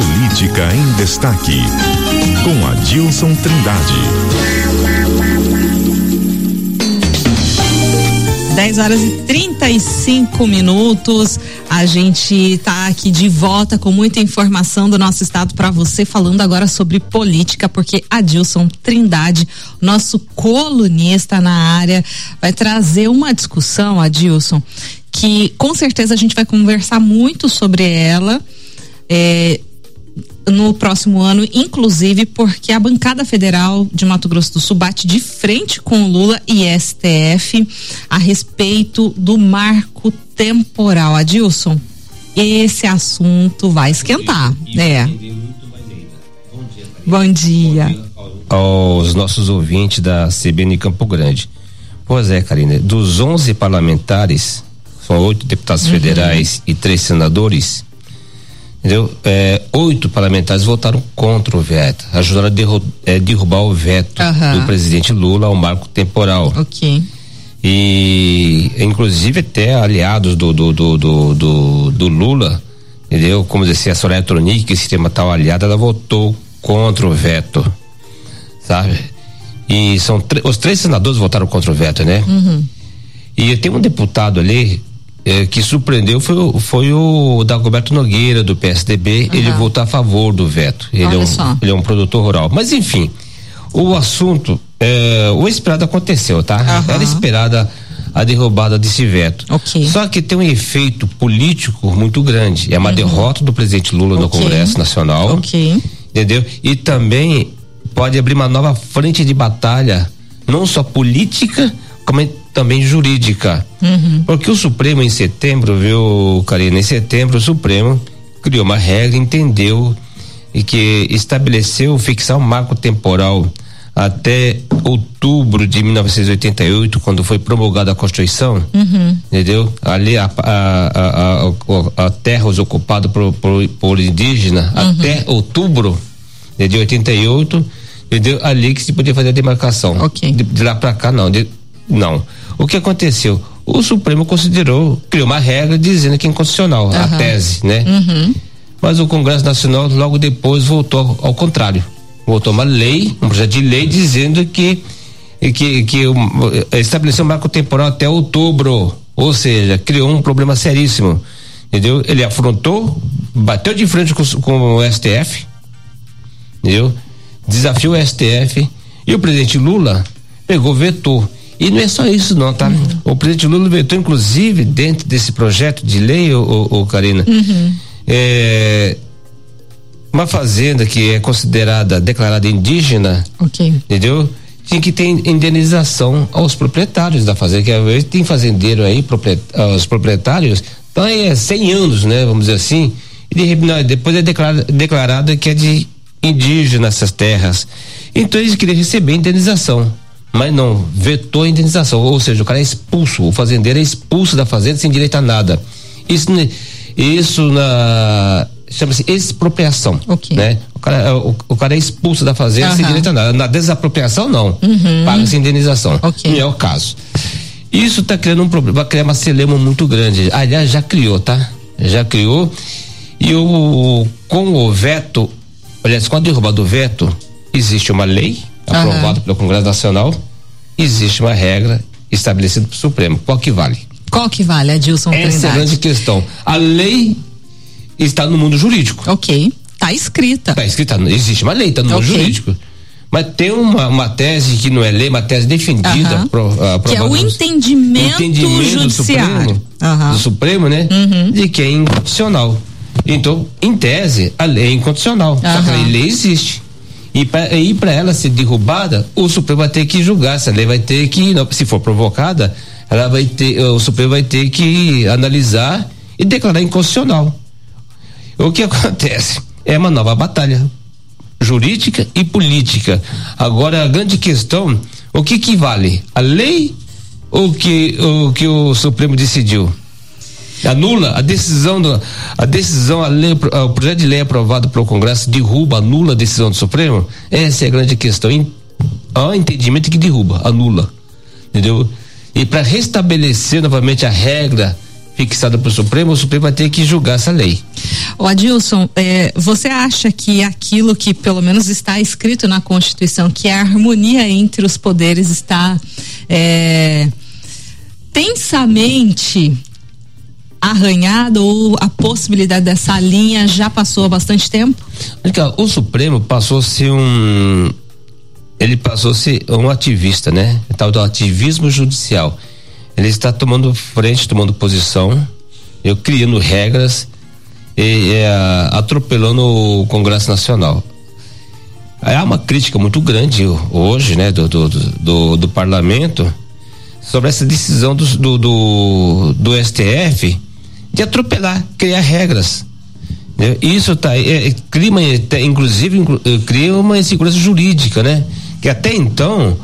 Política em Destaque, com Adilson Trindade. 10 horas e 35 minutos. A gente está aqui de volta com muita informação do nosso estado para você, falando agora sobre política, porque Adilson Trindade, nosso colunista na área, vai trazer uma discussão, Adilson, que com certeza a gente vai conversar muito sobre ela. É, no próximo ano, inclusive porque a bancada federal de Mato Grosso do Sul bate de frente com o Lula e STF a respeito do marco temporal. Adilson, esse assunto vai esquentar, né? Bom dia. Aos nossos ouvintes da CBN Campo Grande. Pois é, Karina, dos 11 parlamentares, são oito deputados uhum. federais e três senadores, entendeu? É, oito parlamentares votaram contra o veto, ajudaram a derru é, derrubar o veto uhum. do presidente Lula ao marco temporal. Ok. E inclusive até aliados do do, do, do, do, do Lula, entendeu? Como dizia a Soraya Tronic, que esse sistema tal aliada, ela votou contra o veto, sabe? E são os três senadores votaram contra o veto, né? Uhum. E tem um deputado ali é, que surpreendeu foi, o, foi o Dagoberto Nogueira, do PSDB. Uhum. Ele votou a favor do veto. Ele é, um, ele é um produtor rural. Mas, enfim, o assunto, é, o esperado aconteceu, tá? Uhum. Era esperada a derrubada desse veto. Okay. Só que tem um efeito político muito grande. É uma uhum. derrota do presidente Lula okay. no Congresso Nacional. Ok. Entendeu? E também pode abrir uma nova frente de batalha, não só política, como também jurídica. Uhum. Porque o Supremo em setembro, viu, Karina, em setembro o Supremo criou uma regra, entendeu e que estabeleceu fixar um marco temporal até outubro de 1988, quando foi promulgada a Constituição, uhum. entendeu? Ali a, a, a, a terras ocupadas por, por, por indígena uhum. até outubro de 88, entendeu? Ali que se podia fazer a demarcação. Okay. De, de lá para cá não, de, não. O que aconteceu? O Supremo considerou, criou uma regra dizendo que é inconstitucional, uhum. a tese, né? Uhum. Mas o Congresso Nacional logo depois voltou ao contrário. Voltou uma lei, um projeto de lei dizendo que que, que estabeleceu um marco temporal até outubro, ou seja, criou um problema seríssimo, entendeu? Ele afrontou, bateu de frente com, com o STF, entendeu? Desafiou o STF e o presidente Lula pegou, vetou. E não é só isso não, tá? Uhum. O presidente Lula vetou, inclusive, dentro desse projeto de lei, ô, ô, ô Karina, uhum. é, uma fazenda que é considerada, declarada indígena, okay. entendeu? Tinha que ter indenização aos proprietários da fazenda, que às vezes tem fazendeiro aí, os proprietários, então é 100 anos, né? Vamos dizer assim, e de, não, depois é declarado, declarado que é de indígena essas terras. Então eles queriam receber indenização mas não, vetou a indenização, ou seja, o cara é expulso, o fazendeiro é expulso da fazenda sem direito a nada. Isso, isso na chama-se expropriação, okay. né? O cara, o, o, cara é expulso da fazenda uhum. sem direito a nada. Na desapropriação não, uhum. paga-se indenização. Okay. Não é o caso. Isso está criando um problema, vai criar uma celema muito grande. Aliás, já criou, tá? Já criou. E o com o veto, aliás, com a derrubada do veto, existe uma lei aprovado uhum. pelo Congresso Nacional, existe uma regra estabelecida pelo Supremo. Qual que vale? Qual que vale, Adilson Essa Trindade? é a grande questão. A lei está no mundo jurídico. Ok. Está escrita. Está escrita. Existe uma lei, está no okay. mundo jurídico. Mas tem uma, uma tese que não é lei, uma tese defendida. Uhum. Pro, uh, que é o entendimento, entendimento judiciário. Do Supremo, uhum. do Supremo né? Uhum. De que é inconstitucional. Então, em tese, a lei é. Só que a lei existe. E para ela ser derrubada, o Supremo vai ter que julgar, essa lei vai ter que, se for provocada, ela vai ter, o Supremo vai ter que analisar e declarar inconstitucional. O que acontece? É uma nova batalha jurídica e política. Agora a grande questão, o que que vale? A lei ou que o que o Supremo decidiu? Anula a decisão do, a decisão a lei, o projeto de lei aprovado pelo Congresso derruba anula a decisão do Supremo? Essa é a grande questão. Há entendimento que derruba anula entendeu? E para restabelecer novamente a regra fixada pelo Supremo, o Supremo vai ter que julgar essa lei. O Adilson, é, você acha que aquilo que pelo menos está escrito na Constituição, que é a harmonia entre os poderes, está é, tensamente arranhado ou a possibilidade dessa linha já passou há bastante tempo? O Supremo passou a ser um ele passou a ser um ativista, né? Tal do ativismo judicial. Ele está tomando frente, tomando posição, eu criando regras e, é, atropelando o Congresso Nacional. Há uma crítica muito grande hoje, né, do, do, do, do parlamento sobre essa decisão do, do, do, do STF de atropelar, criar regras. Né? Isso tá, é, é, cria, inclusive, cria uma insegurança jurídica, né? Que até então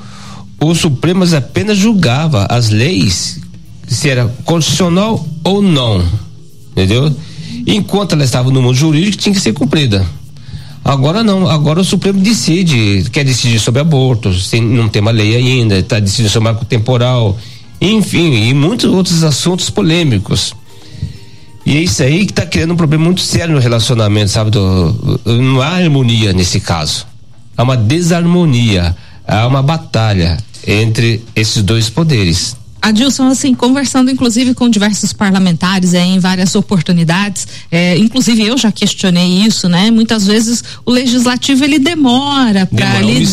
o Supremo apenas julgava as leis se era constitucional ou não, entendeu? Enquanto ela estava no mundo jurídico tinha que ser cumprida. Agora não, agora o Supremo decide, quer decidir sobre aborto, sem, não tem uma lei ainda, está decidindo sobre marco temporal, enfim, e muitos outros assuntos polêmicos. E é isso aí que está criando um problema muito sério no relacionamento, sabe? Do, não há harmonia nesse caso. Há uma desarmonia, há uma batalha entre esses dois poderes. Adilson, assim, conversando inclusive com diversos parlamentares é, em várias oportunidades, é, inclusive eu já questionei isso, né? Muitas vezes o legislativo ele demora para ele,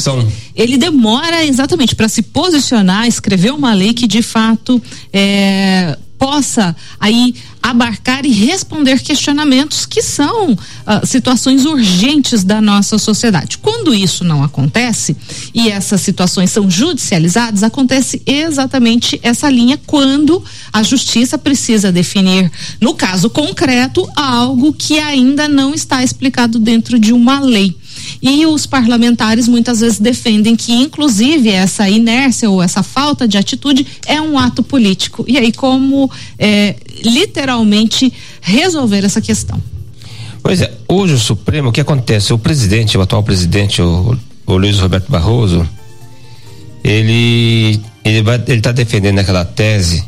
ele demora exatamente para se posicionar, escrever uma lei que de fato é, possa aí abarcar e responder questionamentos que são uh, situações urgentes da nossa sociedade. Quando isso não acontece e essas situações são judicializadas, acontece exatamente essa linha quando a justiça precisa definir, no caso concreto, algo que ainda não está explicado dentro de uma lei. E os parlamentares muitas vezes defendem que, inclusive, essa inércia ou essa falta de atitude é um ato político. E aí, como é, literalmente resolver essa questão? Pois é, hoje o Supremo, o que acontece? O presidente, o atual presidente, o, o Luiz Roberto Barroso, ele ele vai ele está defendendo aquela tese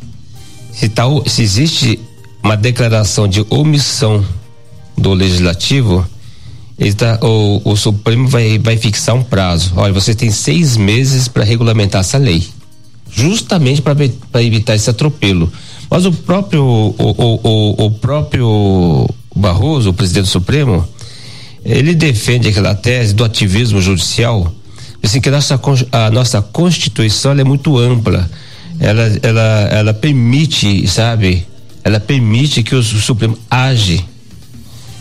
se tal se existe uma declaração de omissão do legislativo Tá, o, o, Supremo vai, vai fixar um prazo. Olha, você tem seis meses para regulamentar essa lei, justamente para evitar esse atropelo. Mas o próprio o, o, o, próprio Barroso, o presidente do Supremo, ele defende aquela tese do ativismo judicial, assim que a nossa, a nossa Constituição é muito ampla. Ela, ela, ela permite, sabe? Ela permite que o Supremo age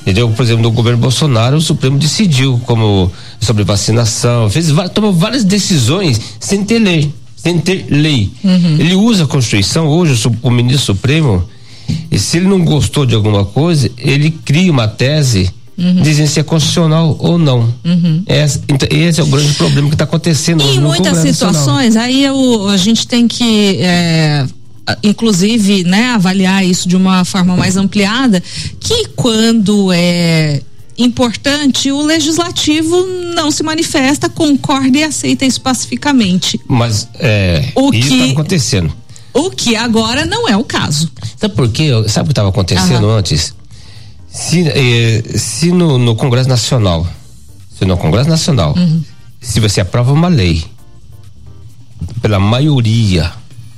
Entendeu? Por exemplo, no governo Bolsonaro, o Supremo decidiu como sobre vacinação, fez tomou várias decisões sem ter lei, sem ter lei. Uhum. Ele usa a Constituição hoje o, o ministro Supremo e se ele não gostou de alguma coisa, ele cria uma tese Uhum. dizem se é constitucional ou não. Uhum. Esse, então, esse é o grande problema que está acontecendo. E em muitas situações, aí eu, a gente tem que é, inclusive, né, avaliar isso de uma forma mais ampliada, que quando é importante, o legislativo não se manifesta, concorda e aceita isso pacificamente. Mas é, o isso está acontecendo. O que agora não é o caso. Sabe por quê? Sabe o que estava acontecendo Aham. antes? Se, eh, se no, no, Congresso Nacional, se no Congresso Nacional, uhum. se você aprova uma lei pela maioria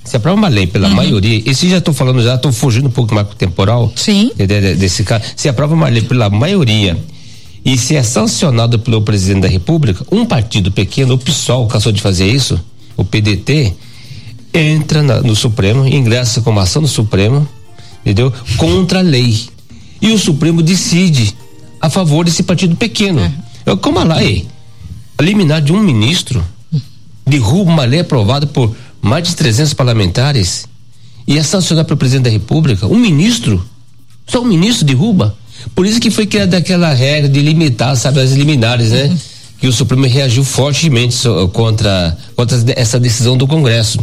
se aprova uma lei pela uhum. maioria, e se já estou falando, já estou fugindo um pouco do marco temporal Sim. De, de, desse caso, se aprova uma lei pela maioria e se é sancionado pelo presidente da República, um partido pequeno, o PSOL, cansou de fazer isso, o PDT, entra na, no Supremo, ingressa com uma ação no Supremo, entendeu? Contra a lei. E o Supremo decide a favor desse partido pequeno. É. Como a lei, a liminar de um ministro derruba uma lei aprovada por mais de 300 parlamentares e é sancionado pelo presidente da República, um ministro, só um ministro derruba. Por isso que foi criada aquela regra de limitar, sabe, as liminares, né? Uhum. Que o Supremo reagiu fortemente contra, contra essa decisão do Congresso.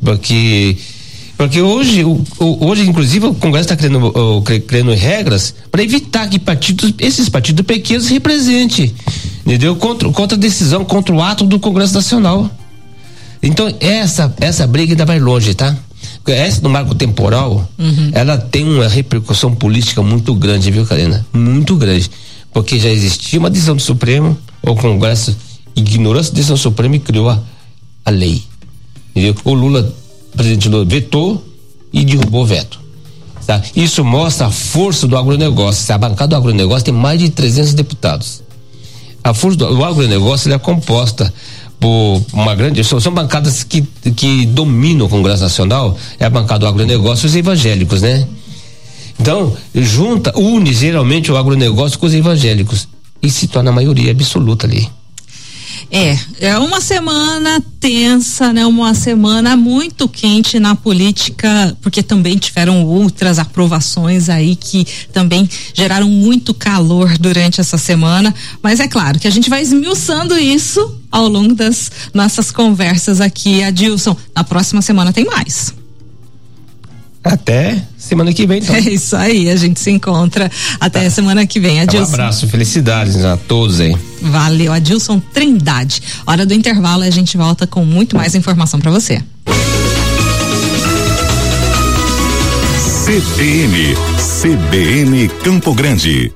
Porque porque hoje, o, hoje inclusive, o Congresso está criando, criando regras para evitar que partidos, esses partidos pequenos representem, entendeu? Contra, contra a decisão, contra o ato do Congresso Nacional. Então essa essa briga ainda vai longe, tá? essa no marco temporal, uhum. ela tem uma repercussão política muito grande, viu, Karina? Muito grande. Porque já existia uma decisão do Supremo, o Congresso ignorou essa decisão do Supremo e criou a, a lei. Entendeu? O Lula, o presidente Lula, vetou e derrubou o veto. Tá? Isso mostra a força do agronegócio. A bancada do agronegócio tem mais de 300 deputados. A força do agronegócio é composta por uma grande. São, são bancadas que, que dominam o Congresso Nacional, é a bancada do agronegócio e os evangélicos, né? Então, junta, une geralmente o agronegócio com os evangélicos e se torna a maioria absoluta ali. É, é uma semana tensa, né? Uma semana muito quente na política, porque também tiveram outras aprovações aí que também geraram muito calor durante essa semana. Mas é claro que a gente vai esmiuçando isso ao longo das nossas conversas aqui, Adilson. Na próxima semana tem mais. Até semana que vem, então. É isso aí, a gente se encontra até tá. semana que vem. Adilson. Um abraço, felicidades a todos aí. Valeu, Adilson Trindade. Hora do intervalo, a gente volta com muito mais informação para você. CBN, CBN Campo Grande.